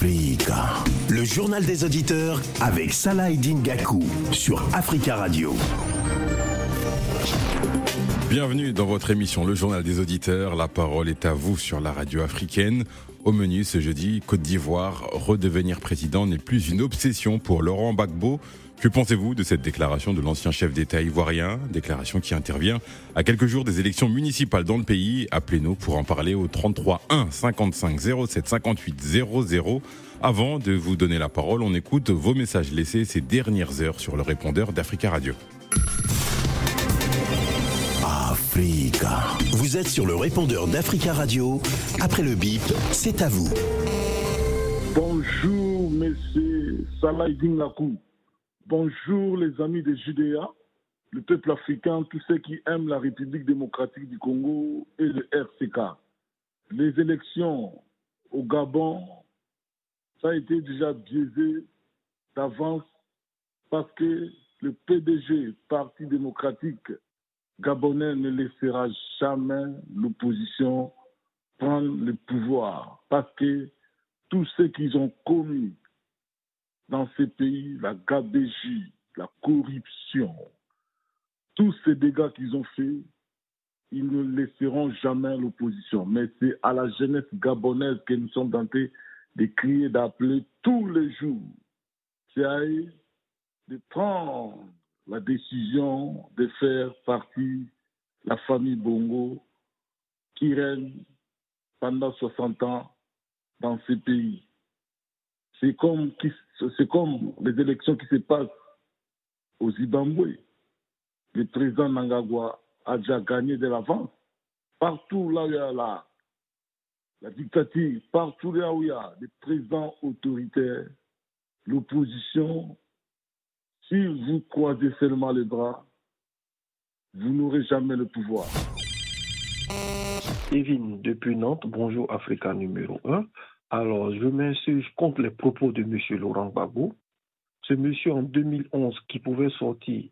Le journal des auditeurs avec Salah Eddin Gakou sur Africa Radio. Bienvenue dans votre émission Le Journal des auditeurs. La parole est à vous sur la radio africaine. Au menu ce jeudi, Côte d'Ivoire, redevenir président n'est plus une obsession pour Laurent Gbagbo. Que pensez-vous de cette déclaration de l'ancien chef d'État ivoirien? Déclaration qui intervient à quelques jours des élections municipales dans le pays. Appelez-nous pour en parler au 33 1 55 07 58 00. Avant de vous donner la parole, on écoute vos messages laissés ces dernières heures sur le répondeur d'Africa Radio. Africa. Vous êtes sur le répondeur d'Africa Radio. Après le bip, c'est à vous. Bonjour, monsieur Salah Lakou. Bonjour les amis de Judéa, le peuple africain, tous ceux qui aiment la République démocratique du Congo et le RCK. Les élections au Gabon, ça a été déjà biaisé d'avance parce que le PDG, Parti démocratique gabonais, ne laissera jamais l'opposition prendre le pouvoir parce que tout ce qu'ils ont commis dans ces pays, la gabégie, la corruption, tous ces dégâts qu'ils ont faits, ils ne laisseront jamais l'opposition. Mais c'est à la jeunesse gabonaise que nous sommes tentés de crier, d'appeler tous les jours. De prendre la décision de faire partie la famille Bongo qui règne pendant 60 ans dans ces pays. C'est comme, les élections qui se passent au Zimbabwe. Le président Nangagwa a déjà gagné de l'avance. Partout là où il y a la, la dictature, partout là où il y a des présidents autoritaires, l'opposition, si vous croisez seulement les bras, vous n'aurez jamais le pouvoir. Evin, depuis Nantes, bonjour Africa numéro 1. Alors, je m'insurge contre les propos de M. Laurent Gbagbo. Ce monsieur en 2011 qui pouvait sortir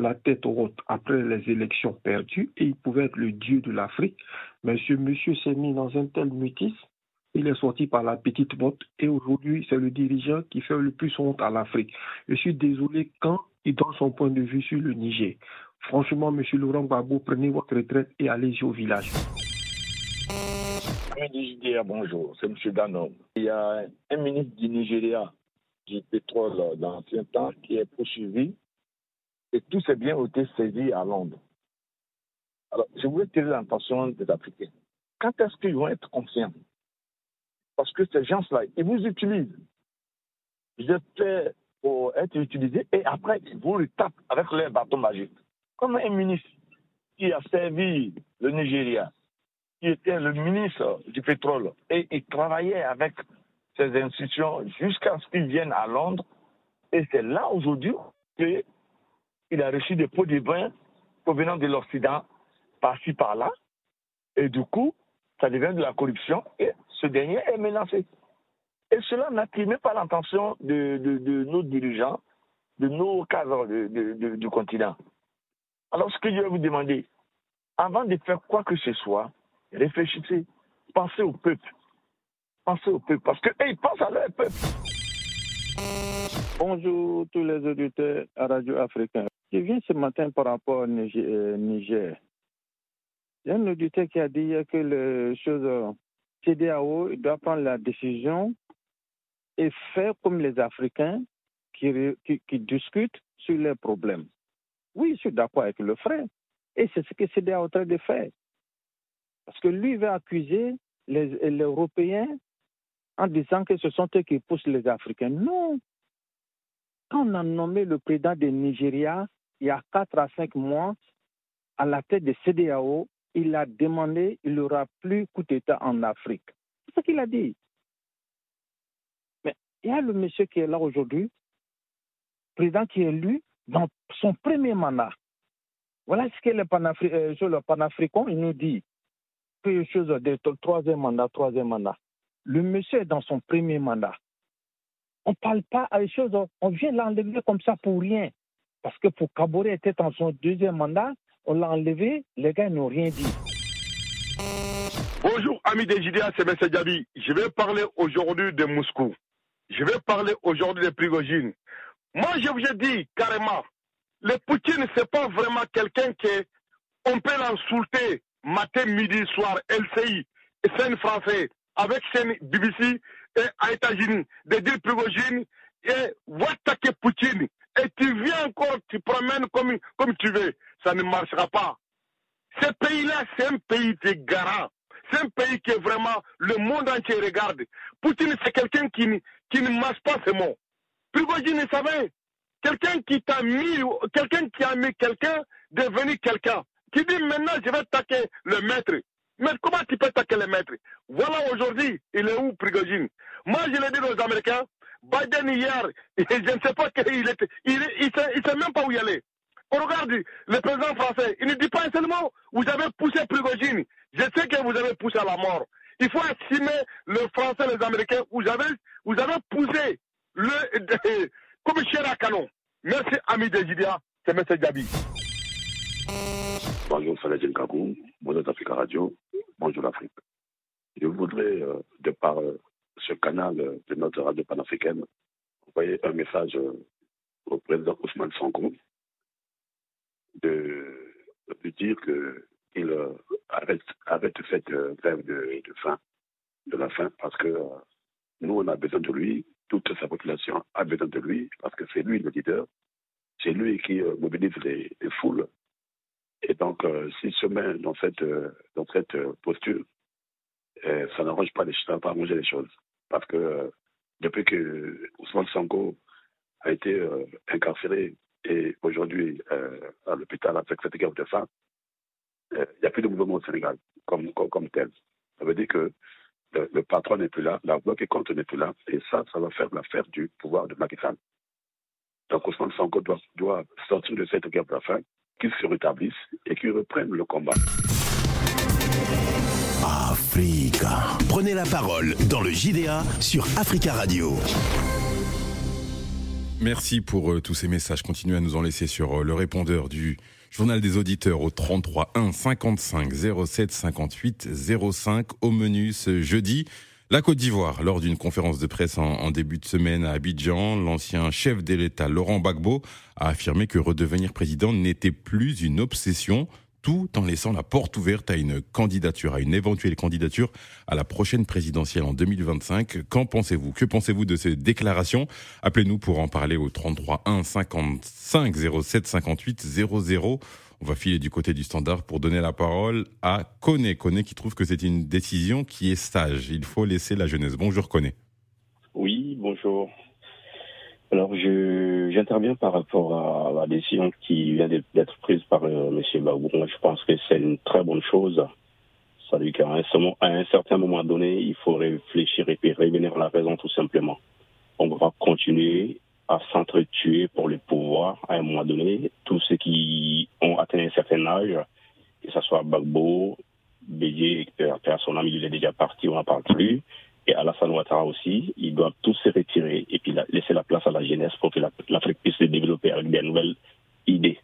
la tête haute après les élections perdues et il pouvait être le dieu de l'Afrique. Mais ce monsieur s'est mis dans un tel mutisme, il est sorti par la petite botte et aujourd'hui c'est le dirigeant qui fait le plus honte à l'Afrique. Je suis désolé quand il donne son point de vue sur le Niger. Franchement, monsieur Laurent Gbagbo, prenez votre retraite et allez-y au village bonjour, c'est M. Danom. Il y a un ministre du Nigeria du pétrole d'ancien temps qui est poursuivi et tous ces biens ont été saisis à Londres. Alors, je voulais tirer l'attention des Africains. Quand est-ce qu'ils vont être confiants Parce que ces gens-là, ils vous utilisent. Vous êtes pour être utilisés et après, ils vous le tapent avec leur bâton magique. Comme un ministre qui a servi le Nigeria, qui était le ministre du pétrole et il travaillait avec ces institutions jusqu'à ce qu'il vienne à Londres. Et c'est là aujourd'hui qu'il a reçu des pots de vin provenant de l'Occident, par-ci, par-là. Et du coup, ça devient de la corruption et ce dernier est menacé. Et cela n'attire pas l'intention de, nos dirigeants, de nos cadres du continent. Alors, ce que je vais vous demander, avant de faire quoi que ce soit, réfléchissez, pensez au peuple. Pensez au peuple, parce qu'ils pensent à leur peuple. Bonjour tous les auditeurs à Radio Africaine. Je viens ce matin par rapport au Niger. Euh, Il y a un auditeur qui a dit que le chose CDAO doit prendre la décision et faire comme les Africains qui, qui, discutent sur leurs problèmes. Oui, je suis d'accord avec le frère. Et c'est ce que CDAO est en train de faire. Parce que lui va accuser les, Européens en disant que ce sont eux qui poussent les Africains. Non. Quand on a nommé le président de Nigeria il y a 4 à 5 mois à la tête de CDAO, il a demandé il n'y aura plus coup d'État en Afrique. C'est ce qu'il a dit. Mais il y a le monsieur qui est là aujourd'hui, président qui est élu dans son premier mandat. Voilà ce que le, Panafri euh, nous dit quelque chose de troisième mandat, troisième mandat. Le monsieur est dans son premier mandat. On ne parle pas à des choses, on vient l'enlever comme ça pour rien. Parce que pour Kabore était dans son deuxième mandat, on l'a enlevé, les gars n'ont rien dit. Bonjour, amis des JDA, c'est M. Djabi. Je vais parler aujourd'hui de Moscou. je vais parler aujourd'hui de Prigogine. Moi, je vous ai dit carrément, le Poutine, c'est pas vraiment quelqu'un qui on peut l'insulter matin, midi, soir, LCI, scène français, avec scène BBC et à États-Unis, de dire Prigogine et attaquer Poutine. Et tu viens encore, tu promènes comme, comme tu veux. Ça ne marchera pas. Ce pays-là, c'est un pays de garant. C'est un pays que vraiment le monde entier regarde. Poutine, c'est quelqu'un qui, qui ne masse pas ses mots. Prigogine, savait. Quelqu'un qui t'a mis, quelqu'un qui a mis quelqu'un devenir quelqu'un. Qui dit maintenant je vais attaquer le maître. Mais comment tu peux attaquer le maître? Voilà aujourd'hui, il est où Prigogine? Moi je l'ai dit aux Américains, Biden hier, je ne sais pas qu'il était, il ne sait, même pas où il allait. On regarde le président français, il ne dit pas un seul mot, vous avez poussé Prigogine. Je sais que vous avez poussé à la mort. Il faut estimer le français, les Américains, vous avez, vous avez poussé le, comme cher à canon. Merci, ami de Jidia, c'est M. Gabi. Bonjour, Salah Kakou, bonjour Africa Radio, bonjour l'Afrique. Je voudrais, euh, de par euh, ce canal de notre radio panafricaine, envoyer un message euh, au président Ousmane Sanko de, de dire qu'il euh, arrête, arrête cette euh, grève de, de, faim, de la faim, parce que euh, nous, on a besoin de lui, toute sa population a besoin de lui, parce que c'est lui le leader, c'est lui qui mobilise les, foules. Et donc, s'il se met dans cette, dans cette posture, ça n'arrange pas, les, ça pas les choses. Parce que depuis que Ousmane Sanko a été incarcéré et aujourd'hui euh, à l'hôpital avec cette guerre de faim, il euh, n'y a plus de mouvement au Sénégal comme, comme, comme, tel. Ça veut dire que le, le patron n'est plus là, la voix qui compte n'est plus là, et ça, ça va faire l'affaire du pouvoir de Macky. Donc Ousmane Sanko doit, doit sortir de cette guerre de la faim, qu'il se rétablisse et qu'il reprenne le combat. Africa. Prenez la parole dans le JDA sur Africa Radio. Merci pour euh, tous ces messages. Continuez à nous en laisser sur euh, le répondeur du journal des auditeurs au 33 1 55 07 58 05 au menu ce jeudi. La Côte d'Ivoire, lors d'une conférence de presse en, début de semaine à Abidjan, l'ancien chef de l'État Laurent Gbagbo a affirmé que redevenir président n'était plus une obsession tout en laissant la porte ouverte à une candidature, à une éventuelle candidature à la prochaine présidentielle en 2025. Qu'en pensez-vous? Que pensez-vous de ces déclarations? Appelez-nous pour en parler au 33 1 55 07 58 00. On va filer du côté du standard pour donner la parole à Kone. Kone qui trouve que c'est une décision qui est sage. Il faut laisser la jeunesse. Bonjour Kone. Oui, bonjour. Alors, j'interviens par rapport à la décision qui vient d'être prise par euh, M. Babou. Je pense que c'est une très bonne chose. Ça veut dire qu'à un, certain moment donné, il faut réfléchir et puis revenir à la raison tout simplement. On va continuer à s'entretuer pour le pouvoir à un moment donné. Tous ceux qui ont atteint un certain âge, que ce soit Bagbo, Bédier, personne, il est déjà parti, on n'en parle plus et Alassane Ouattara aussi, ils doivent tous se retirer et puis laisser la place à la jeunesse pour que l'Afrique puisse se développer avec des nouvelles idées.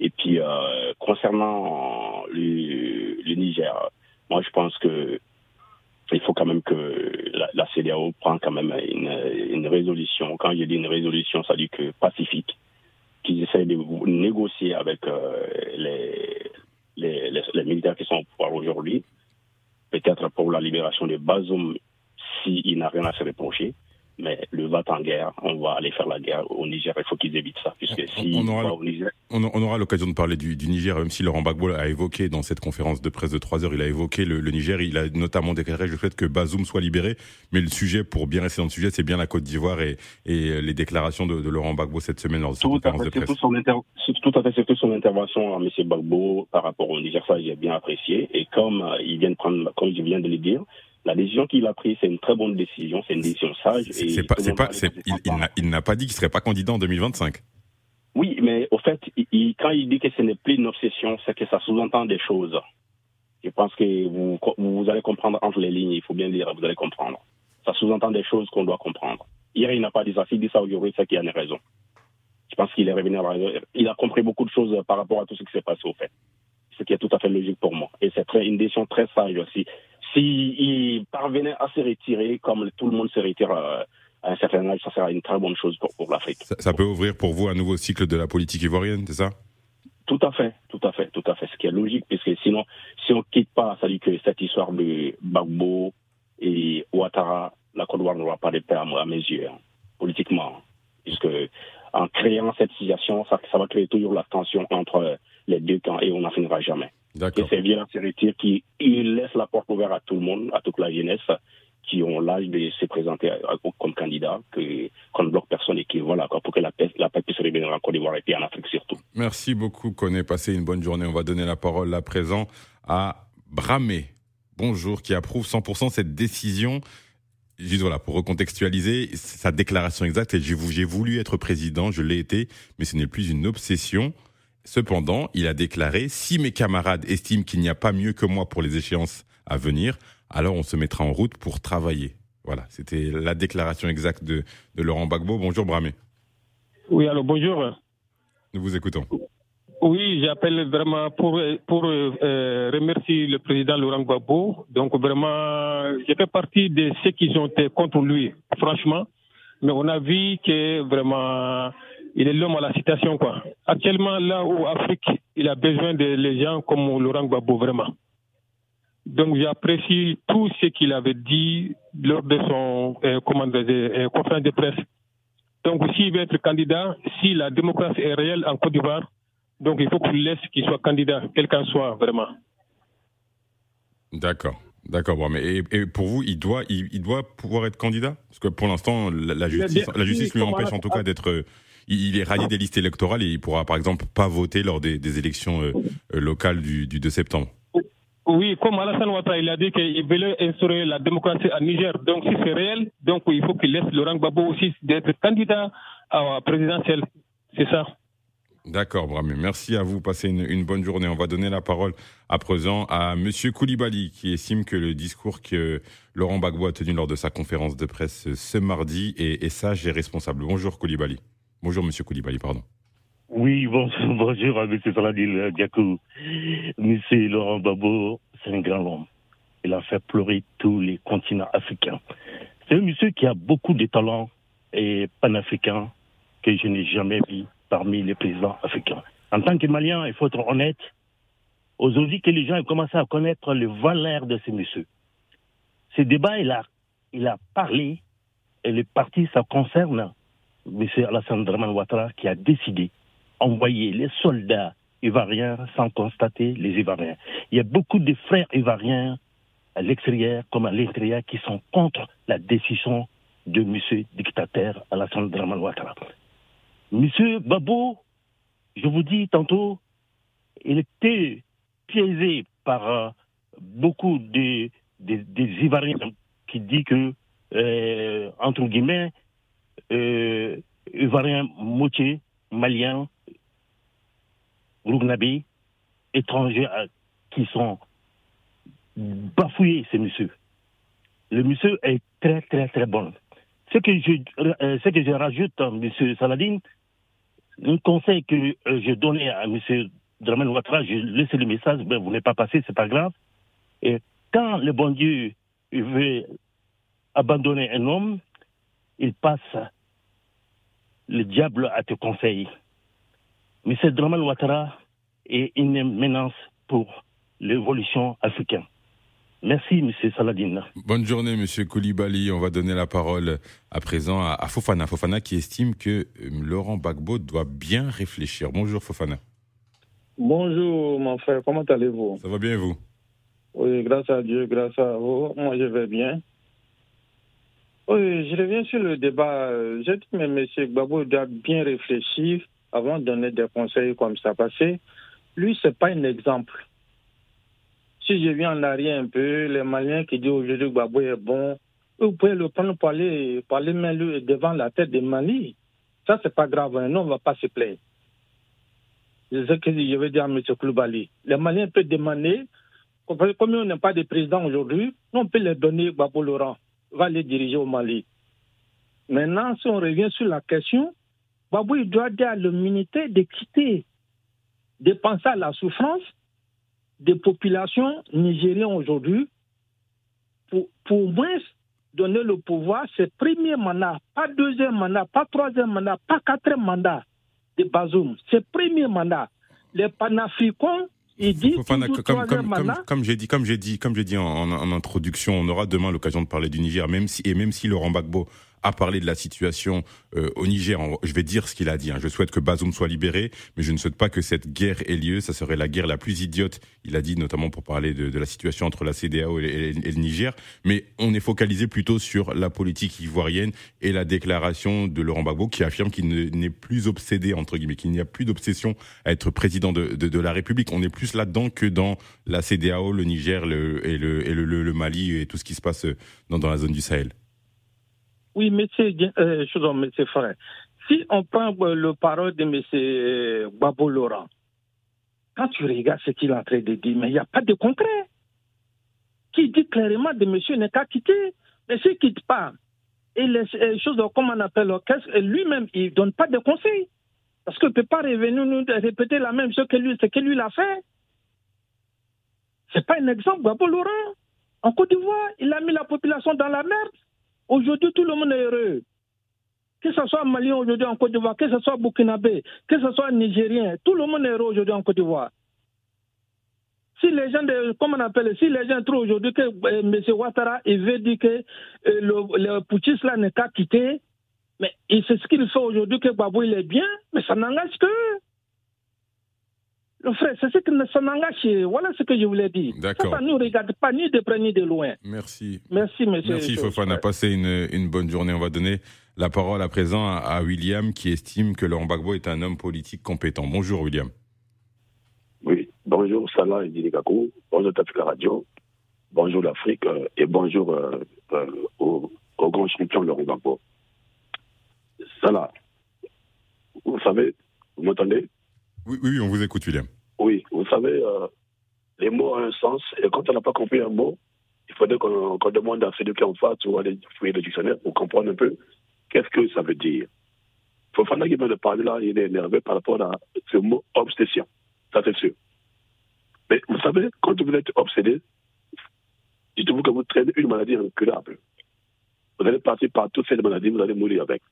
Et puis, euh, concernant le, Niger, moi, je pense que il faut quand même que la, la CDAO prenne quand même une, une, résolution. Quand je dis une résolution, ça dit que pacifique, qu'ils essayent de négocier avec euh, les, les, les, les, militaires qui sont au pouvoir aujourd'hui, peut-être pour la libération de Bazoum s'il n'a rien à se reprocher. Mais le va en guerre, on va aller faire la guerre au Niger. Il faut qu'ils évitent ça. Puisque si on, aura, on, aura l'occasion de parler du, du, Niger, même si Laurent Gbagbo a évoqué dans cette conférence de presse de 3 heures, il a évoqué le, le, Niger. Il a notamment déclaré le fait que Bazoum soit libéré. Mais le sujet, pour bien rester dans le sujet, c'est bien la Côte d'Ivoire et, et, les déclarations de, de, Laurent Gbagbo cette semaine lors de cette conférence de presse. Son tout à fait, surtout son intervention à M. Gbagbo par rapport au Niger, ça j'ai bien apprécié. Et comme euh, il vient de prendre, comme je viens de le dire, la décision qu'il a prise, c'est une très bonne décision, c'est une décision sage. Pas, pas, il, n'a pas dit qu'il serait pas candidat en 2025. Oui, mais au fait, il, quand il dit que ce n'est plus une obsession, c'est que ça sous-entend des choses. Je pense que vous, vous allez comprendre entre les lignes, il faut bien dire, vous allez comprendre. Ça sous-entend des choses qu'on doit comprendre. Hier, il n'a pas dit ça. S'il dit ça aujourd'hui, c'est qu'il a une raison. Je pense qu'il est revenu à la raison. Il a compris beaucoup de choses par rapport à tout ce qui s'est passé au fait. Ce qui est tout à fait logique pour moi. Et c'est une décision très sage aussi s'il parvenait à se retirer comme tout le monde se retire à, à un certain âge, ça sera une très bonne chose pour, pour l'Afrique. Ça, ça peut ouvrir pour vous un nouveau cycle de la politique ivoirienne, c'est ça? Tout à fait, tout à fait, tout à fait. Ce qui est logique, puisque sinon, si on quitte pas, ça dit que cette histoire de Bagbo et Ouattara, la Côte d'Ivoire n'aura pas de paix à à mes yeux, hein, politiquement. Puisque en créant cette situation, ça, ça va créer toujours la tension entre les deux camps et on n'en finira jamais. Et c'est bien se retire qui il laisse la porte ouverte à tout le monde, à toute la jeunesse qui ont l'âge de se présenter à- à- comme candidat, qu'on ne bloque personne et qui voilà pour que la paix, la paix puisse revenir en Côte d'Ivoire et puis en Afrique surtout. Merci beaucoup, Koné. Passez une bonne journée. On va donner la parole à présent à Bramé. Bonjour, qui approuve 100% cette décision. Juste voilà, pour recontextualiser, sa déclaration exacte, j'ai voulu être président, je l'ai été, mais ce n'est plus une obsession. Cependant, il a déclaré, si mes camarades estiment qu'il n'y a pas mieux que moi pour les échéances à venir, alors on se mettra en route pour travailler. Voilà, c'était la déclaration exacte de, de Laurent Gbagbo. Bonjour Bramé, Oui, alors bonjour. nous vous écoutons. Oui, j'appelle vraiment pour, pour euh, remercier le président Laurent Gbagbo. Donc vraiment, j'ai fait partie de ceux qui ont été contre lui, franchement. Mais on a vu que vraiment, il est l'homme à la citation. Quoi. Actuellement, là où Afrique, il a besoin de les gens comme Laurent Gbagbo, vraiment. Donc j'apprécie tout ce qu'il avait dit lors de son euh, euh, conférence de presse. Donc s'il veut être candidat, si la démocratie est réelle en Côte d'Ivoire, donc il faut qu'on laisse qu'il soit candidat, quel qu'en soit vraiment. D'accord, d'accord. Bon, mais et, et pour vous, il doit, il, il doit pouvoir être candidat? Parce que pour l'instant, la, la justice, la justice lui empêche en tout cas d'être. Il, est radié des listes électorales et il pourra, par exemple, pas voter lors des, des élections euh, euh, locales du, du 2 septembre. Oui, comme Alassane Ouattara, il a dit qu'il voulait instaurer la démocratie à Niger. Donc si c'est réel, donc il faut qu'il laisse Laurent Gbagbo aussi d'être candidat à la présidentielle. C'est ça. D'accord, Bramé. Merci à vous. Passez une, une bonne journée. On va donner la parole à présent à Monsieur Koulibaly, qui estime que le discours que Laurent Gbagbo a tenu lors de sa conférence de presse ce mardi est, est sage et responsable. Bonjour Koulibaly. Bonjour Monsieur Koulibaly, pardon. Oui, bon, bonjour à M. Saladin Diakou. Monsieur Laurent Gbagbo, c'est un grand homme. Il a fait pleurer tous les continents africains. C'est un monsieur qui a beaucoup de talents et panafricains que je n'ai jamais vu parmi les présidents africains. En tant que Malien, il faut être honnête. Aujourd'hui, que les gens aient commencé à connaître les valeurs de ce monsieur. Ce débat, il a, il a parlé, et les partis, ça concerne M. Alassane Draman Ouattara qui a décidé d'envoyer les soldats ivoiriens sans constater les Ivoiriens. Il y a beaucoup de frères ivoiriens à l'extérieur comme à l'intérieur qui sont contre la décision de M. dictateur Alassane Draman Ouattara. Monsieur Babo, je vous dis tantôt, il était piégé par euh, beaucoup de- des Ivoiriens qui disent que, euh, entre guillemets, euh, Ivoiriens moitié, Maliens, Rougnabi, étrangers euh, qui sont bafouillés, ces monsieur. Le monsieur est très, très, très bon. Ce que je, euh, ce que je rajoute, euh, monsieur Saladin, un conseil que euh, je donnais à monsieur Draman Ouattara, je laissé le message, ben, vous n'êtes pas passé, c'est pas grave. Et quand le bon Dieu veut abandonner un homme, il passe le diable à te conseiller. Monsieur Draman Ouattara est une menace pour l'évolution africaine. Merci, Monsieur Saladin. Bonne journée, Monsieur Koulibaly. On va donner la parole à présent à, Fofana. Fofana qui estime que euh, Laurent Gbagbo doit bien réfléchir. Bonjour Fofana. Bonjour mon frère, comment allez-vous? Ça va bien et vous? Oui, grâce à Dieu, grâce à vous, moi je vais bien. Oui, je reviens sur le débat. J'ai dit, mais M. Gbagbo doit bien réfléchir avant de donner des conseils comme ça. Parce que lui, ce n'est pas un exemple. Si je viens en arrière un peu, les Maliens qui disent aujourd'hui Gbagbo est bon, vous pouvez le prendre pour aller, pour aller lui devant la tête de Mali. Ça, c'est pas grave. hein. Non, on ne va pas se plaindre. C'est ce que je veux dire à M. Koulibaly. Les Maliens peuvent demander, comme on n'a pas de président aujourd'hui, on peut les donner Gbagbo Laurent, va les diriger au Mali. Maintenant, si on revient sur la question, Gbagbo, il doit dire à l'humanité de quitter, de penser à la souffrance des populations nigériennes aujourd'hui, pour, pour moins donner le pouvoir, c'est premier mandat, pas deuxième mandat, pas troisième mandat, pas quatrième mandat de Bazoum. C'est premier mandat. Les panafricains, Fofana, comme, troisième comme, comme, mandat. comme j'ai dit, comme j'ai dit, comme j'ai dit en, en- en introduction, on aura demain l'occasion de parler du Niger, même si et même si Laurent Gbagbo a parlé de la situation euh, au Niger, je vais dire ce qu'il a dit. hein. Je souhaite que Bazoum soit libéré, mais je ne souhaite pas que cette guerre ait lieu. Ça serait la guerre la plus idiote. Il a dit notamment pour parler de, de la situation entre la CDAO et, le Niger. Mais on est focalisé plutôt sur la politique ivoirienne et la déclaration de Laurent Gbagbo qui affirme qu'il ne- n'est plus obsédé entre guillemets, qu'il n'y a plus d'obsession à être président de, de, de la République. On est plus là-dedans que dans la CDAO, le Niger le, et, le, le, le- Mali et tout ce qui se passe dans, dans la zone du Sahel. Oui, monsieur, euh, Frère. Si on prend euh, le parole de monsieur Babo Laurent, quand tu regardes ce qu'il est en train de dire, mais il n'y a pas de contraire. Qui dit clairement de monsieur n'est qu'à quitter, mais s'il ne quitte pas, et les, les choses, comme on appelle, et lui-même, il ne donne pas de conseils. Parce qu'il ne peut pas revenir nous répéter la même chose que lui, ce que lui l'a fait. Ce n'est pas un exemple, Babo Laurent. En Côte d'Ivoire, il a mis la population dans la merde. Aujourd'hui, tout le monde est heureux. Que ce soit Malien aujourd'hui en Côte d'Ivoire, que ce soit Burkinabé, que ce soit Nigérien, tout le monde est heureux aujourd'hui en Côte d'Ivoire. Si les gens, de, comment on appelle, si les gens trouvent aujourd'hui que euh, M. Ouattara, veut dire que euh, le, le là n'est qu'à quitter, mais c'est ce qu'il fait aujourd'hui que Babou il est bien, mais ça n'engage que frère, c'est ce que ça n'engage Voilà ce que je voulais dire. D'accord. Ça, ne nous regarde pas ni de près ni de loin. Merci. Merci, monsieur. Merci Fofana, passez une, une bonne journée. On va donner la parole à présent à, à William qui estime que Laurent Gbagbo est un homme politique compétent. Bonjour William. Oui, bonjour Salah et Dini Gakou, bonjour Tafika Radio, bonjour l'Afrique euh, et bonjour euh, euh, au, au grand champion Laurent Gbagbo. Salah, vous savez, vous m'entendez? Oui, oui, on vous écoute William. Oui, vous savez, euh, les mots ont un sens et quand on n'a pas compris un mot, il faudrait qu'on demande à celui qui en face ou aller fouiller le dictionnaire pour comprendre un peu qu'est-ce que ça veut dire. Fofana qui vient de parler là, il est énervé par rapport à ce mot obsession. Ça, c'est sûr. Mais vous savez, quand vous êtes obsédé, dites-vous que vous traînez une maladie incurable. Vous allez passer par toutes ces maladies, vous allez mourir avec.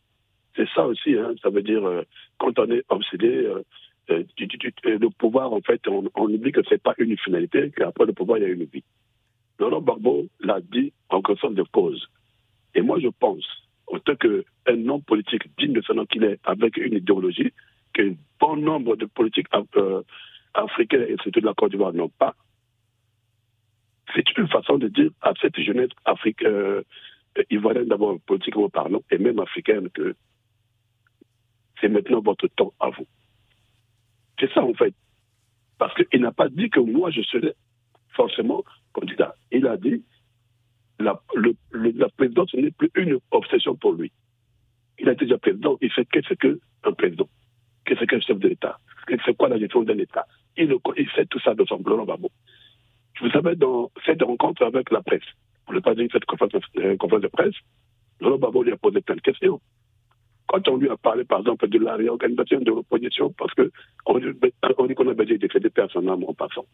C'est ça aussi, hein, ça veut dire, euh, quand on est obsédé, euh, euh, euh, le pouvoir, en fait, on, oublie que c'est pas une finalité, qu'après le pouvoir, il y a une vie. Laurent Gbagbo l'a dit en connaissance de cause. Et moi, je pense, en tant qu'un homme politique digne de son nom qu'il est, avec une idéologie qu'un bon nombre de politiques euh, africains et surtout de la Côte d'Ivoire n'ont pas, c'est une façon de dire à cette jeunesse africaine, euh, ivoirienne d'abord, politiquement parlant, et même africaine, que c'est maintenant votre temps à vous. C'est ça, en fait. Parce qu'il n'a pas dit que moi, je serais forcément candidat. Il a dit la, la présidence n'est plus une obsession pour lui. Il a déjà président. Il sait qu'est-ce qu'un président, qu'est-ce qu'un chef de l'État, c'est quoi la gestion d'un État? Il, le- sait tout ça de son Gbagbo. Vous savez, dans cette rencontre avec la presse, pour ne pas dire cette conférence, euh, de presse, Laurent Gbagbo lui a posé plein de questions. Quand on lui a parlé, par exemple, de la réorganisation de l'opposition, parce qu'on on dit qu'on a besoin de des personnes en passant.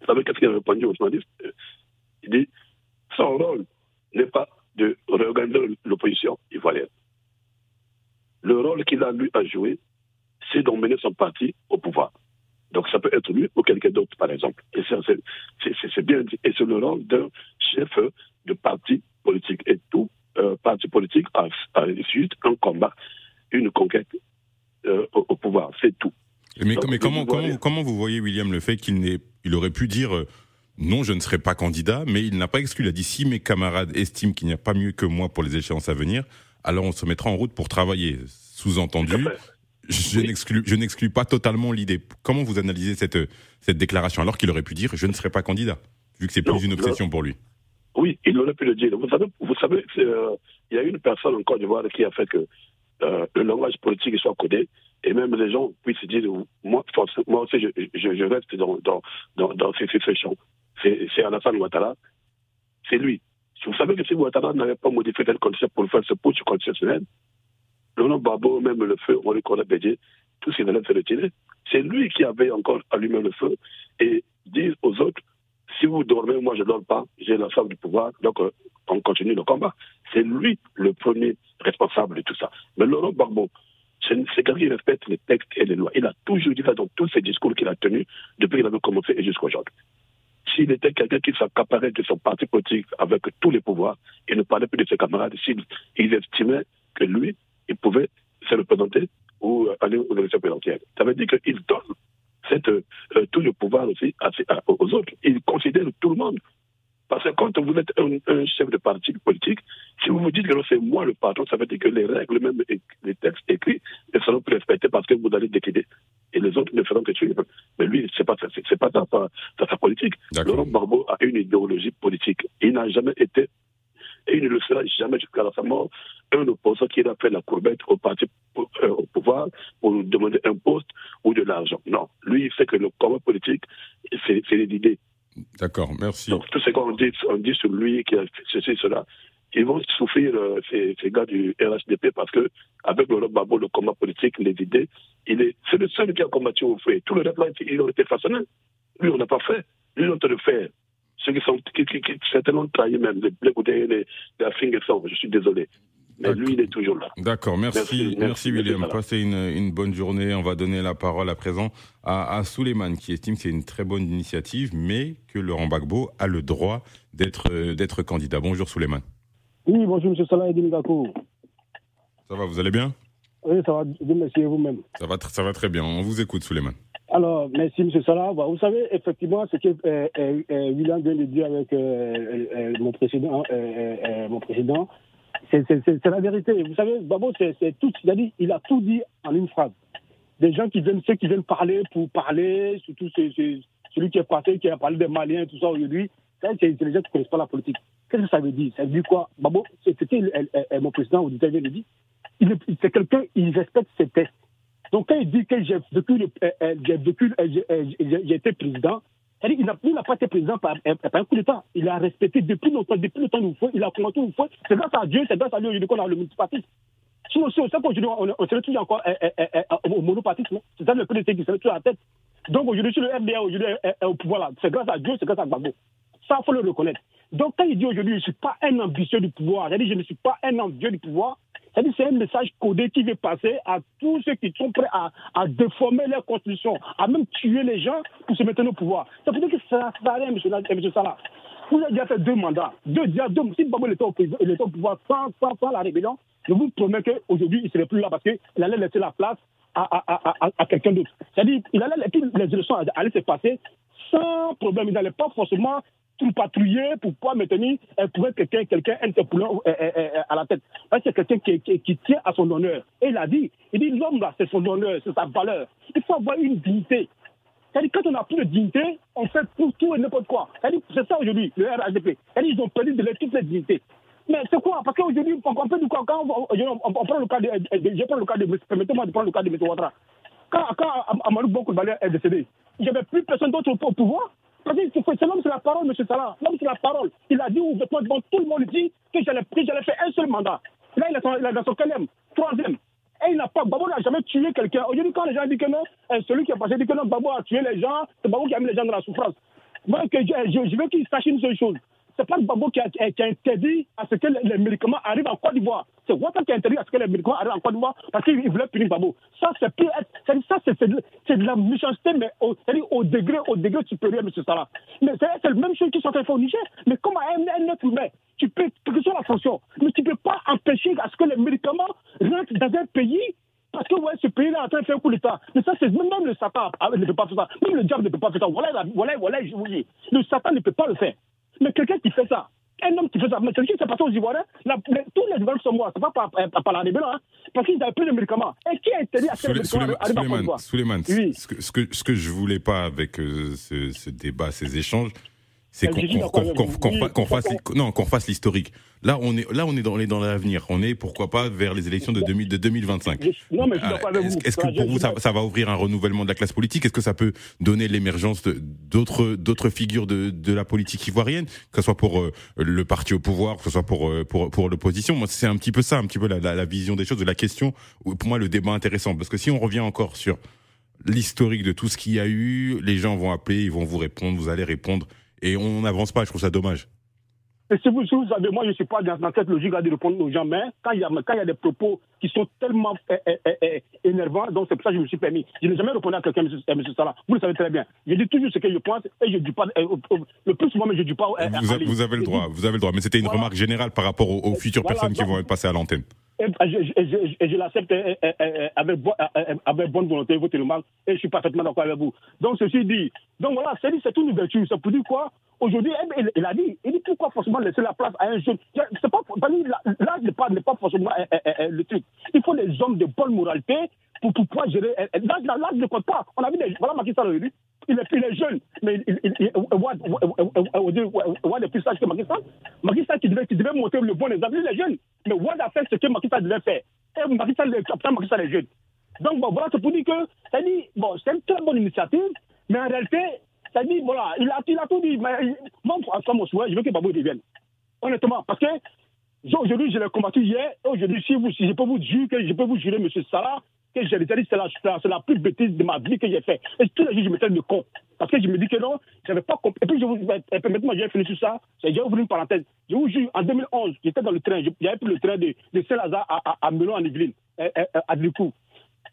Vous savez qu'est-ce qu'il a répondu aux journalistes? Il dit son rôle n'est pas de réorganiser l'opposition ivoirienne. Le rôle qu'il a, lui, à jouer, c'est d'emmener son parti au pouvoir. Donc ça peut être lui ou quelqu'un d'autre, par exemple. Et c'est bien dit. Et c'est le rôle d'un chef de parti politique. Et tout euh, parti politique a, a juste un combat, une conquête euh, au, au pouvoir. C'est tout. Mais, Donc, mais le comment, comment, vous voyez, William, le fait qu'il il aurait pu dire euh, non, je ne serai pas candidat, mais il n'a pas exclu. Il a dit si mes camarades estiment qu'il n'y a pas mieux que moi pour les échéances à venir, alors on se mettra en route pour travailler. Sous-entendu, je n'exclus, je n'exclus pas totalement l'idée. Comment vous analysez cette, cette déclaration alors qu'il aurait pu dire je ne serai pas candidat, vu que c'est plus une obsession pour lui? Oui, il aurait pu le dire. Vous savez, vous savez euh, il y a une personne en Côte d'Ivoire qui a fait que euh, le langage politique soit codé et même les gens puissent se dire moi, moi aussi, je, reste dans, dans, dans, ces situations. C'est, Alassane Ouattara, c'est lui. Vous savez que si Ouattara n'avait pas modifié tel concept pour faire ce putsch constitutionnel, Laurent Gbagbo, même le feu, on le connaît Bédier, tout ce qu'il allait se retirer. C'est lui qui avait encore allumé le feu et dire aux autres si vous dormez, moi je ne dors pas, j'ai la du pouvoir, donc euh, on continue le combat. C'est lui le premier responsable de tout ça. Mais Laurent Gbagbo, c'est quelqu'un qui respecte les textes et les lois. Il a toujours dit ça dans tous ses discours qu'il a tenus depuis qu'il avait commencé et jusqu'à aujourd'hui. S'il était quelqu'un qui s'accaparait de son parti politique avec tous les pouvoirs et ne parlait plus de ses camarades, s'il estimait que lui, il pouvait se représenter ou aller aux élections présidentielles. Ça veut dire qu'il donne cette, euh, tout le pouvoir aussi aux autres. Il considère tout le monde parce que quand vous êtes un, chef de parti politique, si vous vous dites que c'est moi le patron, ça veut dire que les règles, même les textes écrits, ne seront plus respectés parce que vous allez décider. Et les autres ne feront que tuer. Mais lui, c'est pas c'est pas ça, sa politique. Laurent Barbeau a une idéologie politique. Il n'a jamais été, et il ne le sera jamais jusqu'à sa mort, un opposant qui a fait la courbette au parti euh, au pouvoir pour demander un poste ou de l'argent. Non. Lui, il sait que le combat politique, c'est l'idée. D'accord, merci. Donc, tout ce qu'on dit, on dit sur lui, qui a ceci, cela, ils vont souffrir, euh, ces, gars du RHDP, parce que avec le Babo, le combat politique, les idées, il est, c'est le seul qui a combattu au fait. Tout le reste, ils ont été façonnés. Lui, on n'a pas fait. Lui, on a le faire. Ceux qui sont, qui, qui, qui certainement trahis même, les Blé les, les, les je suis désolé. Mais lui, il est toujours là. D'accord, merci, merci, William. Passez une, une, bonne journée. On va donner la parole à présent à, à Souleymane, qui estime que c'est une très bonne initiative, mais que Laurent Gbagbo a le droit d'être euh, d'être candidat. Bonjour Souleymane. Oui, bonjour M. Salah et Ça va, vous allez bien? Oui, ça va, merci vous-même? Ça va, ça va très bien, on vous écoute Souleymane. Alors, merci M. Salah. Bah, vous savez, effectivement, ce que euh, euh, William vient de dire avec mon précédent, mon président c'est la vérité. Vous savez, Babo, c'est tout. Il a tout dit en une phrase. Des gens qui viennent, ceux qui viennent parler pour parler, surtout celui qui est passé, qui a parlé des Maliens, tout ça aujourd'hui, c'est des gens qui ne connaissent pas la politique. Qu'est-ce que ça veut dire? Ça veut dire quoi? Babo, c'était mon président auditeur vient de dire. C'est quelqu'un, il respecte ses tests. Donc quand il dit que j'ai vécu, j'ai été président, il n'a pas été président par, un coup d'État. Il a respecté depuis longtemps, depuis le temps il a commencé au feu. C'est grâce à Dieu, c'est grâce à lui aujourd'hui qu'on a le multipartisme. Sinon, si on sait qu'aujourd'hui, on, on serait toujours encore eh, eh, au monopartisme, c'est ça le PDC qui serait toujours à la tête. Donc aujourd'hui, si le RDA aujourd'hui est, au pouvoir c'est grâce à Dieu, c'est grâce à Gbagbo. Ça, il faut le reconnaître. Donc quand il dit aujourd'hui, je ne suis pas un ambitieux du pouvoir, c'est-à-dire je ne suis pas un ambitieux du pouvoir, c'est-à-dire c'est un message codé qui veut passer à tous ceux qui sont prêts à, déformer leur constitution, à même tuer les gens pour se mettre au pouvoir. Ça veut dire que ça ne sert à rien, M. Salah. Vous avez déjà fait deux mandats. Deux, déjà deux. Si Babo était au, au pouvoir sans, sans, sans, la rébellion, je vous promets qu'aujourd'hui, il ne serait plus là parce qu'il allait laisser la place à, à, à, à quelqu'un d'autre. C'est-à-dire, il allait, les élections allaient se passer sans problème. Il n'allait pas forcément tout patrouiller pour pouvoir maintenir, pour être quelqu'un, quelqu'un à la tête. C'est quelqu'un qui, qui, tient à son honneur. Et il a dit, il dit, l'homme là, c'est son honneur, c'est sa valeur. Il faut avoir une dignité. C'est-à-dire, quand on n'a plus de dignité, on fait pour tout et n'importe quoi. C'est ça aujourd'hui, le RADP. Ils ont perdu de toutes les dignités. Mais c'est quoi? Parce qu'aujourd'hui, on, on, du quoi? Quand on, on, prend le cas de, je prends le cas de, permettez-moi de prendre le cas de M. Ouattara. Quand, quand Amadou Bokou est décédé, il n'y avait plus personne d'autre au pouvoir. C'est l'homme, c'est la parole, M. Salah. L'homme, c'est la parole. Il a dit ouvertement devant tout le monde, dit que j'allais faire un seul mandat. Là, il il a son quatrième, troisième. Et il n'a pas, Babo n'a jamais tué quelqu'un. Aujourd'hui, quand les gens disent que non, euh, celui qui a passé dit que non, Babo a tué les gens, c'est Babo qui a mis les gens dans la souffrance. Moi, que je, je, je veux qu'il sache une seule chose c'est pas Gbagbo qui qui a, interdit à ce que les, médicaments arrivent en Côte d'Ivoire. C'est Ouattara qui a interdit à ce que les médicaments arrivent en Côte d'Ivoire parce qu'il voulait punir Gbagbo. Ça, c'est ça, c'est de, la méchanceté, mais au, degré, au degré supérieur, M. Salah. Mais c'est la même chose qui sont en fait au Niger. Mais comment un, être humain, tu peux, quelle que soit la fonction, mais tu ne peux pas empêcher à ce que les médicaments rentrent dans un pays parce que ouais, ce pays-là est en train de faire un coup d'État. Mais ça, c'est même le Satan ne peut pas faire ça. Même le diable ne peut pas faire ça. Voilà, voilà, voilà, je vous dis. Le Satan ne peut pas le faire. Mais quelqu'un qui fait ça, un homme qui fait ça, mais quelqu'un qui s'est passé aux Ivoiriens, tous les Ivoiriens sont morts, c'est pas par, par, par la rébellion, hein, parce qu'ils n'avaient plus de médicaments. Et qui a interdit à ce que les médicaments arrivent à Souleymane, oui. ce, que, ce, que, ce que je voulais pas avec euh, ce, ce débat, ces échanges, c'est qu'on fasse, non, qu'on fasse l'historique. Là, on est, là, on est dans, dans l'avenir. On est, pourquoi pas, vers les élections de, 2000, de 2025. Non, mais euh, Est-ce que pour vous, ça, ça, va ouvrir un renouvellement de la classe politique? Est-ce que ça peut donner l'émergence d'autres, d'autres figures de, de la politique ivoirienne, que ce soit pour euh, le parti au pouvoir, que ce soit pour, euh, pour, pour l'opposition Moi, c'est un petit peu ça, un petit peu la, la, la vision des choses, de la question. Pour moi, le débat intéressant, parce que si on revient encore sur l'historique de tout ce qu'il y a eu, les gens vont appeler, ils vont vous répondre, vous allez répondre et on n'avance pas. Je trouve ça dommage. Et si vous, si vous savez, moi, je ne suis pas dans, dans cette logique de répondre aux gens, mais quand il y a, quand il y a des propos qui sont tellement eh, eh, eh, eh, énervants, donc c'est pour ça que je me suis permis. Je n'ai jamais répondu à quelqu'un, M. Salah. Vous le savez très bien. Je dis toujours ce que je pense et je ne dis pas, le plus souvent, mais je ne dis pas. Vous, a- avez le droit, vous avez le droit. Mais c'était une Voilà. remarque générale par rapport aux, aux futures Voilà, personnes qui vont être passées à l'antenne. Et je, je, je, l'accepte eh, eh, eh, avec, bo- eh, eh, avec bonne volonté, votre remarque, et je suis parfaitement d'accord avec vous. Donc, ceci dit, donc voilà, c'est une ouverture. C'est pour dire quoi? Aujourd'hui, eh, il, a dit, il dit pourquoi forcément laisser la place à un jeune? C'est pas, l'âge n'est pas, pas forcément eh, eh, eh, le truc. Il faut des hommes de bonne moralité pour, pouvoir gérer. eh, eh, L'âge, ne compte pas. On a vu des. Voilà Macky Sall. Il est, il est jeune, mais Ouad- est plus sage que Macky Sall. Qui devait, montrer le bon exemple, il est jeune. Mais Ouad a fait ce que Macky devait faire. Et Macky le capitaine Macky jeune. Donc voilà, c'est pour dire que, c'est une très bonne initiative, mais en réalité, ça dit, voilà, il a, tout dit. Mais moi, en mon souhait, je veux que Babou revienne. Honnêtement, parce que aujourd'hui, je l'ai combattu hier, aujourd'hui, si, je peux vous jurer, je peux vous jurer, monsieur Salah, que j'ai dit, c'est la, plus bêtise de ma vie que j'ai fait. Et tous les jours, je me traite de con. Parce que je me dis que non, je n'avais pas compris. Et puis, je vous, et permettez-moi, j'ai fini sur ça. J'ai ouvert une parenthèse. Je vous jure, en 2011, j'étais dans le train, j'avais pris le train de, de Saint-Lazare à, à, à Melon, en Yvelines, euh, euh, à Dricourt.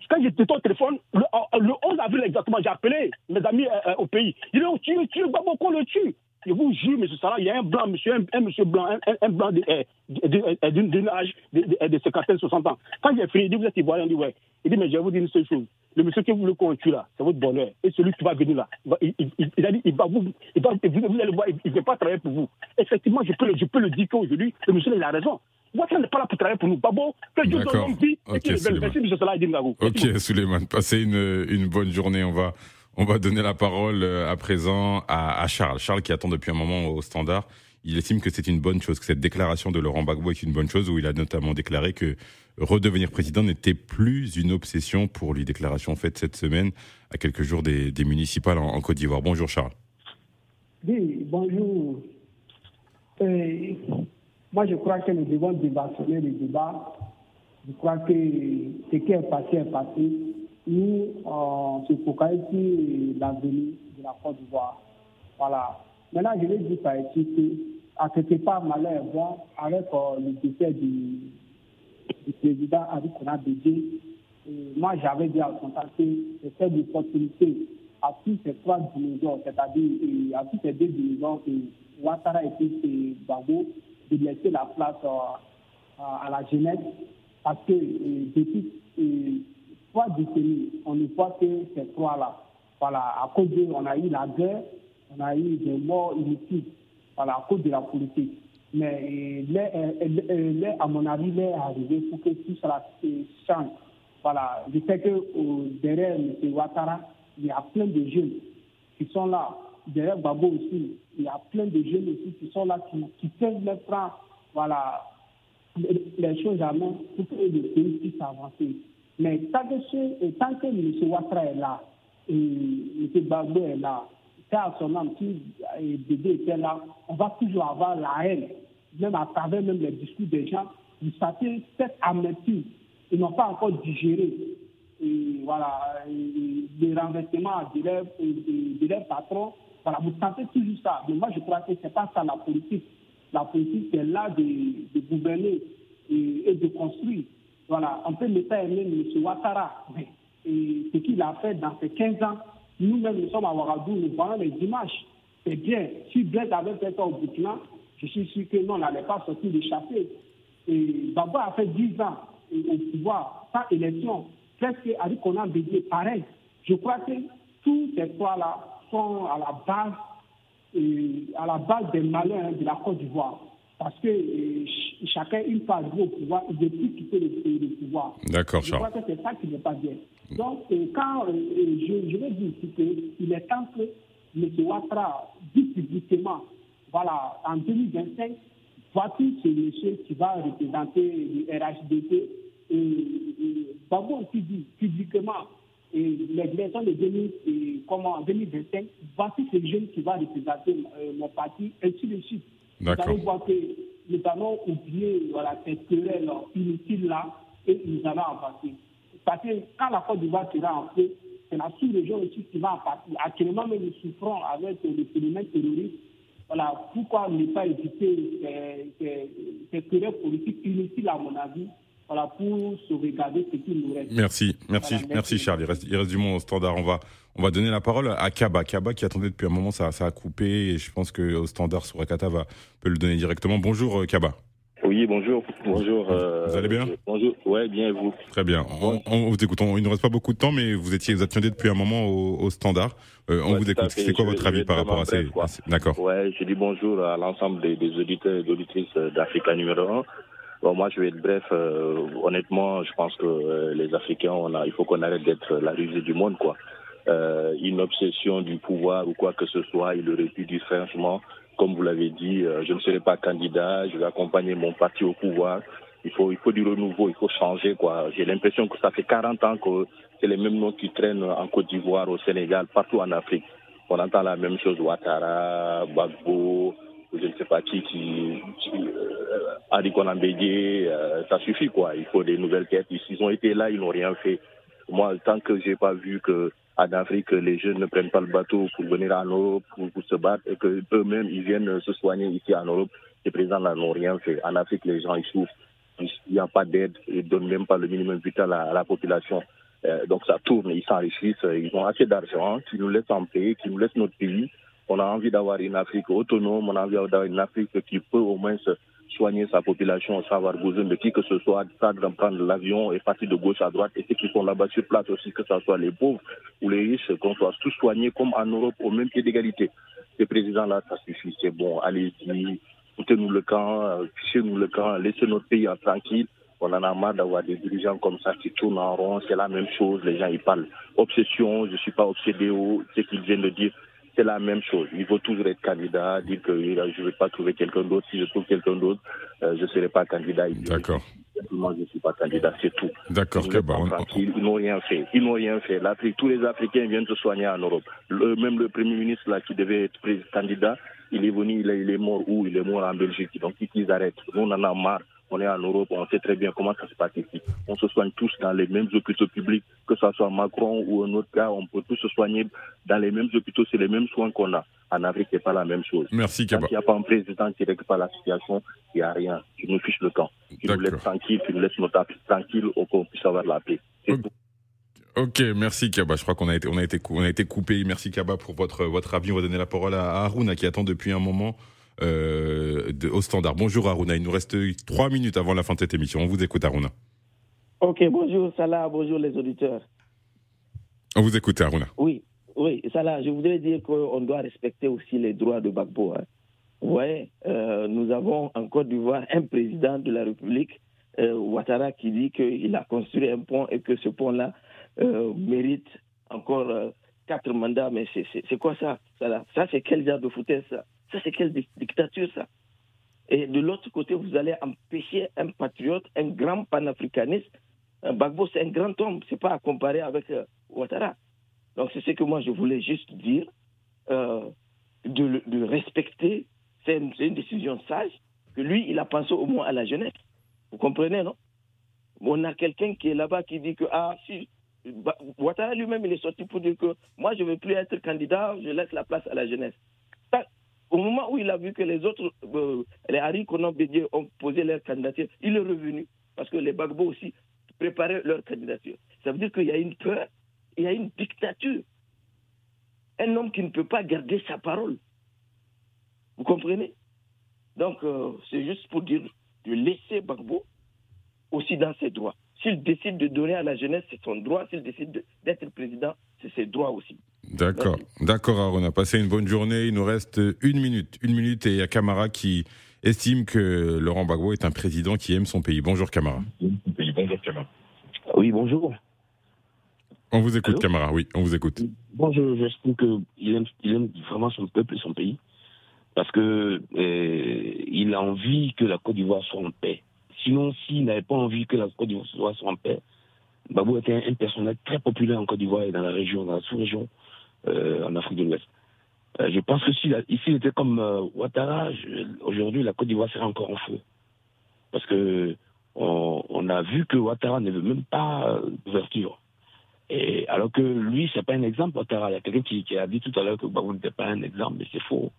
Quand j'étais au téléphone, le, le 11 avril exactement, j'ai appelé mes amis euh, au pays. Ils ont tué, tué, Baboko le tue. Je vous jure, monsieur Salah, il y a un blanc, monsieur, un, un monsieur blanc, un, blanc de- de- euh, d'une âge de, de, de 50, 60 ans. Quand j'ai fini, il dit, vous êtes ivoirien, il dit, ouais. Il dit, mais je vais vous dire une seule chose. Le monsieur que vous voulez qu'on tue là, c'est votre bonheur. Et celui qui va venir là, il va- il, il- il a dit, il va vous, il va, vous, allez voir, il ne va pas travailler pour vous. Effectivement, je peux le, je peux le dire qu'aujourd'hui, le monsieur, il a raison. Ouattara n'est pas là pour travailler pour nous. Babo, que Dieu donne vie. Ok, Suleiman, passez une, une bonne journée. On va, on va donner la parole euh, à présent à, Charles. Charles qui attend depuis un moment au standard. Il estime que c'est une bonne chose, que cette déclaration de Laurent Gbagbo est une bonne chose, où il a notamment déclaré que redevenir président n'était plus une obsession pour lui. Déclaration faite cette semaine à quelques jours des, municipales en, Côte d'Ivoire. Bonjour Charles. Oui, bonjour. Euh, moi, je crois que nous devons dévationner le débat. Je crois que ce qui est passé est passé. Nous, on se focalise sur l'avenir de la Côte d'Ivoire. Voilà. Maintenant, je vais dire par ici que, à quelque part, malheur bon, avec euh, le décès du, du président Henri Bédié, euh, moi, j'avais dit à c'était une opportunité à tous ces trois dirigeants, c'est-à-dire euh, à tous ces deux euh, Ouattara et puis Gbagbo, de laisser la place à, la jeunesse, parce que depuis on ne voit que ces trois-là. Voilà, à cause de, on a eu la guerre, on a eu des morts inutiles, voilà, à cause de la politique. Mais euh, euh, euh, à mon avis, l'air est arrivé pour que tout cela change. Voilà, je sais que derrière M. Ouattara, il y a plein de jeunes qui sont là. Derrière Babo aussi, il y a plein de jeunes aussi qui sont là, qui, qui peuvent les choses à main pour que le pays puisse avancer. Mais tant que, M. Ouattara est là, et M. Babo est là, à son âme, si Bébé était là, on va toujours avoir la haine, même à travers même les discours des gens, vous savez, cette amertume, ils n'ont pas encore digéré et voilà, les renversements de leurs patrons. Voilà, vous sentez toujours ça. Mais moi, je crois que ce n'est pas ça la politique. La politique, c'est là de, gouverner et de construire. Voilà, on peut pas aimer M. Ouattara, mais ce qu'il a fait dans ces 15 ans, nous-mêmes, nous sommes à Ouagadougou, nous voyons les images. C'est bien. Si Blaise avait fait ça au Burkina, je suis sûr que non, on n'allait pas sortir de chasser. Et Baba a fait 10 ans au pouvoir, sans élection, presque avec qu'on a béni pareil. Je crois que tous ces trois-là sont à la base, à la base des malheurs de la Côte d'Ivoire. Parce que euh, ch- chacun, une fois au pouvoir, il plus quitter le, le pouvoir. D'accord, Je crois Charles. que c'est ça qui n'est pas bien. Donc, euh, quand euh, je, je vais dire qu'il est temps que M. Ouattara dit publiquement, voilà, en 2025, voici ce monsieur qui va représenter le RHDP. Et, et Babo aussi dit publiquement, et les élections de 2000, et comment, en 2025, voici ce jeune qui va représenter euh, mon parti, ainsi de suite. Que nous allons oublier voilà, cette querelle inutile-là et nous allons avancer. Parce que quand la Côte d'Ivoire sera en paix, c'est la sous-région aussi qui va en partie. Actuellement, nous souffrons avec le phénomène terroriste voilà, pourquoi ne pas éviter ces, ces querelles politiques inutiles, à mon avis, voilà, pour sauvegarder ce qui nous reste. Merci, merci, Voilà, merci Charles. Il reste, il reste du monde au standard. On va, on va donner la parole à Kaba. Kaba qui attendait depuis un moment, ça, ça a coupé et je pense que au standard Surakata va peut le donner directement. Bonjour euh, Kaba. Oui, bonjour. Bonjour. euh, Vous allez bien? Bonjour. Ouais, bien et vous? Très bien. On, on vous écoute. On- il ne reste pas beaucoup de temps, mais vous étiez, vous attendiez depuis un moment au, au standard. Euh, on Ouais, vous écoute. C'est quoi Je votre avis par rapport à ces, D'accord. Ouais, je dis bonjour à l'ensemble des, des auditeurs et auditrices euh, d'Africa numéro 1. Bon, moi, je vais être bref. euh, honnêtement, je pense que euh, les Africains, il faut qu'on arrête d'être la risée du monde, quoi. Euh, une obsession du pouvoir ou quoi que ce soit, il aurait pu dire franchement, comme vous l'avez dit, je ne serai pas candidat, je vais accompagner mon parti au pouvoir. Il faut, il faut du renouveau, il faut changer, quoi. J'ai l'impression que ça fait 40 ans que c'est les mêmes noms qui traînent en Côte d'Ivoire, au Sénégal, partout en Afrique. On entend la même chose, Ouattara, Gbagbo, ou je ne sais pas qui, qui, qui euh, euh, ça suffit quoi. Il faut des nouvelles têtes. Ils, ont été là, ils n'ont rien fait. Moi, tant que j'ai pas vu que en Afrique, les jeunes ne prennent pas le bateau pour venir en Europe, pour, se battre, et que eux-mêmes, ils viennent se soigner ici en Europe, les présidents n'en ont rien fait. En Afrique, les gens, ils souffrent. Il n'y a pas d'aide, ils ne donnent même pas le minimum vital à, à la population. Euh, donc ça tourne, ils s'enrichissent, ils ont assez d'argent, qui nous laissent en paix, qui nous laissent notre pays. On a envie d'avoir une Afrique autonome, on a envie d'avoir une Afrique qui peut au moins soigner sa population sans avoir besoin de qui que ce soit, ça de prendre l'avion et partir de gauche à droite. Et ceux qui sont là-bas sur place aussi, que ce soit les pauvres ou les riches, qu'on soit tous soignés comme en Europe au même pied d'égalité. Ces présidents-là, ça suffit, c'est bon, allez-y, foutez-nous le camp, euh, fichez-nous le camp, laissez notre pays en tranquille. On en a marre d'avoir des dirigeants comme ça qui tournent en rond, c'est la même chose, les gens ils parlent obsession, je suis pas obsédé au ce qu'ils viennent de dire, c'est la même chose. Il faut toujours être candidat, dire que euh, je ne vais pas trouver quelqu'un d'autre, si je trouve quelqu'un d'autre, euh, je ne serai pas candidat. D'accord. Simplement, je ne suis pas candidat, c'est tout. D'accord, Ils n'ont rien fait. Ils n'ont rien fait. L'Afrique, tous les Africains viennent se soigner en Europe. Le- même le Premier ministre là, qui devait être candidat, il est venu, il est, il est mort où? Il est mort en Belgique. Donc ils arrêtent. Nous, on en a marre. On est en Europe, on sait très bien comment ça se passe ici. On se soigne tous dans les mêmes hôpitaux publics, que ce soit Macron ou un autre cas, on peut tous se soigner dans les mêmes hôpitaux, c'est les mêmes soins qu'on a. En Afrique, c'est pas la même chose. Merci, Kaba. qu'il n'y a pas un président qui règle pas la situation, il n'y a rien. Tu nous fiches le camp. Tu nous laisses tranquille, tu nous laisses notre Afrique tranquille, au qu'on puisse avoir la paix. Ok, merci Kaba. Je crois qu'on a été, on a été, on a été coupé. Merci Kaba pour votre, votre avis. On va donner la parole à Aruna qui attend depuis un moment de, au standard. Bonjour Aruna. Il nous reste trois minutes avant la fin de cette émission. On vous écoute Aruna. Ok, bonjour Salah, bonjour les auditeurs. On vous écoute Aruna. Oui, oui, Salah, je voudrais dire qu'on doit respecter aussi les droits de Bagbo. Hein. Vous voyez, euh, nous avons en Côte d'Ivoire un président de la République, euh, Ouattara, qui dit qu'il a construit un pont et que ce pont-là euh, mérite encore euh, quatre mandats. Mais c'est quoi ça Salah? Ça, c'est quel genre de foutaise ça? Ça, c'est quelle di- dictature ça? Et de l'autre côté, vous allez empêcher un patriote, un grand panafricaniste. Un Bagbo, c'est un grand homme, c'est pas à comparer avec euh, Ouattara. Donc c'est ce que moi je voulais juste dire, euh, de, de respecter, c'est une, décision sage, que lui, il a pensé au moins à la jeunesse. Vous comprenez, non? On a quelqu'un qui est là-bas qui dit que, ah, si, Ouattara lui-même, il est sorti pour dire que moi, je ne veux plus être candidat, je laisse la place à la jeunesse. Au moment où il a vu que les autres, euh, les Harry Bédié ont posé leur candidature, il est revenu. Parce que les Bagbo aussi préparaient leur candidature. Ça veut dire qu'il y a une peur, il y a une dictature. Un homme qui ne peut pas garder sa parole. Vous comprenez? Donc, euh, c'est juste pour dire de laisser Bagbo aussi dans ses droits. S'il décide de donner à la jeunesse, son droit. S'il décide de- d'être président, ses droits aussi. D'accord, d'accord Aruna. Passez une bonne journée. Il nous reste une minute, une minute et il y a Camara qui estime que Laurent Gbagbo est un président qui aime son pays. Bonjour Camara. Bonjour Camara. Oui, bonjour. On vous écoute Allô Camara. Oui, on vous écoute. Bon, je- j'estime qu'il aime, il aime vraiment son peuple et son pays. Parce que euh, il a envie que la Côte d'Ivoire soit en paix. Sinon, s'il n'avait pas envie que la Côte d'Ivoire soit en paix, Babou était un, personnage très populaire en Côte d'Ivoire et dans la région, dans la sous-région, euh, en Afrique de l'Ouest. Euh, je pense que s'il s'il était comme euh, Ouattara, aujourd'hui, la Côte d'Ivoire serait encore en feu. Parce que on, a vu que Ouattara ne veut même pas d'ouverture. Et alors que lui, c'est pas un exemple, Ouattara. Il y a quelqu'un qui, qui a dit tout à l'heure que Babou n'était pas un exemple, mais c'est faux.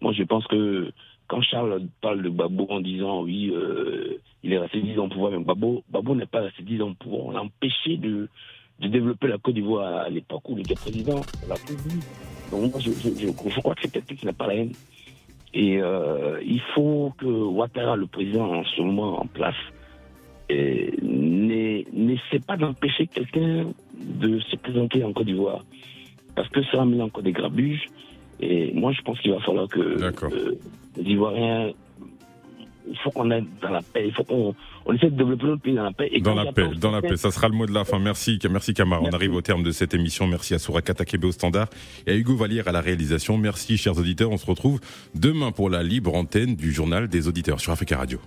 Moi, je pense que quand Charles parle de Babo en disant oui, euh, il est resté 10 ans au pouvoir, mais Babo, Babo n'est pas resté 10 ans au pouvoir. On l'a empêché de, de développer la Côte d'Ivoire à l'époque où il était président. La Donc moi, je, crois que c'est quelqu'un qui n'a pas la haine. Et euh, il faut que Ouattara, le président en ce moment en place, euh, n'essaie pas d'empêcher quelqu'un de se présenter en Côte d'Ivoire. Parce que ça mis encore des grabuges. Et moi, je pense qu'il va falloir que euh, les Ivoiriens il faut qu'on aille dans la paix, il faut qu'on on essaie de développer notre pays dans la paix. Et dans la paix, dans la paix, ça sera le mot de la fin. Merci, merci Kamar. On arrive au terme de cette émission. Merci à Souraka Takebe au standard et à Hugo Vallière à la réalisation. Merci, chers auditeurs. On se retrouve demain pour la libre antenne du journal des auditeurs sur Africa Radio.